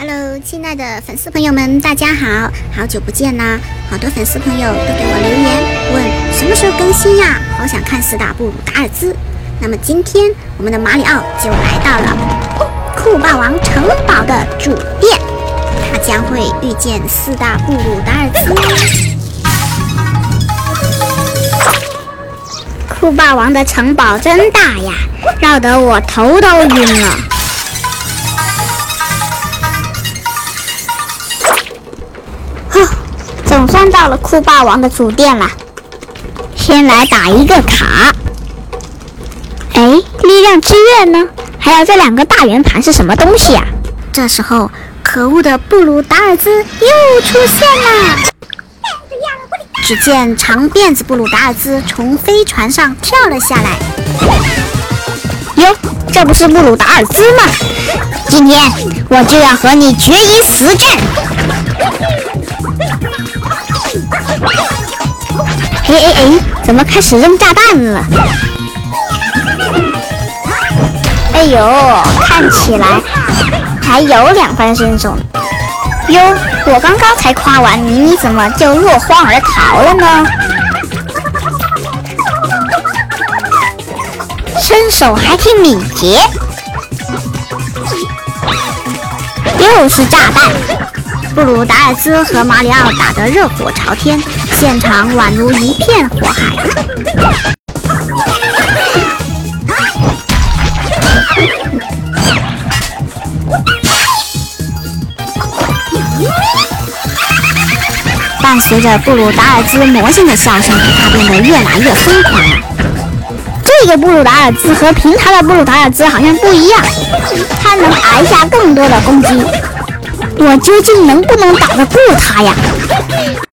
Hello，亲爱的粉丝朋友们，大家好，好久不见啦！好多粉丝朋友都给我留言问什么时候更新呀，好想看四大布鲁达尔兹。那么今天我们的马里奥就来到了酷霸王城堡的主殿，他将会遇见四大布鲁达尔兹。酷霸王的城堡真大呀，绕得我头都晕了。到了酷霸王的主殿了，先来打一个卡。哎，力量之月呢？还有这两个大圆盘是什么东西啊？这时候，可恶的布鲁达尔兹又出现了。只见长辫子布鲁达尔兹从飞船上跳了下来。哟，这不是布鲁达尔兹吗？今天我就要和你决一死战！哎哎哎！怎么开始扔炸弹了？哎呦，看起来还有两分身手。哟，我刚刚才夸完你，你怎么就落荒而逃了呢？身手还挺敏捷。又是炸弹！布鲁达尔兹和马里奥打得热火朝天，现场宛如一片火海。伴随着布鲁达尔兹魔性的笑声，他变得越来越疯狂了。这个布鲁达尔兹和平常的布鲁达尔兹好像不一样，他能挨下更多的攻击。我究竟能不能打得过他呀？